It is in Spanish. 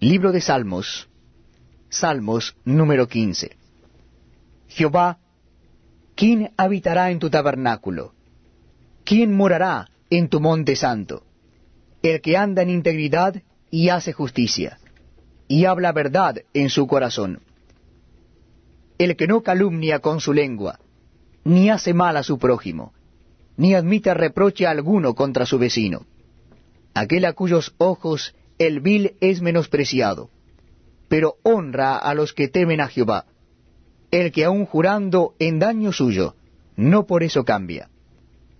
Libro de Salmos, Salmos número 15. Jehová, ¿quién habitará en tu tabernáculo? ¿Quién morará en tu monte santo? El que anda en integridad y hace justicia, y habla verdad en su corazón. El que no calumnia con su lengua, ni hace mal a su prójimo, ni admite reproche alguno contra su vecino. Aquel a cuyos ojos el vil es menospreciado, pero honra a los que temen a Jehová. El que aun jurando en daño suyo, no por eso cambia.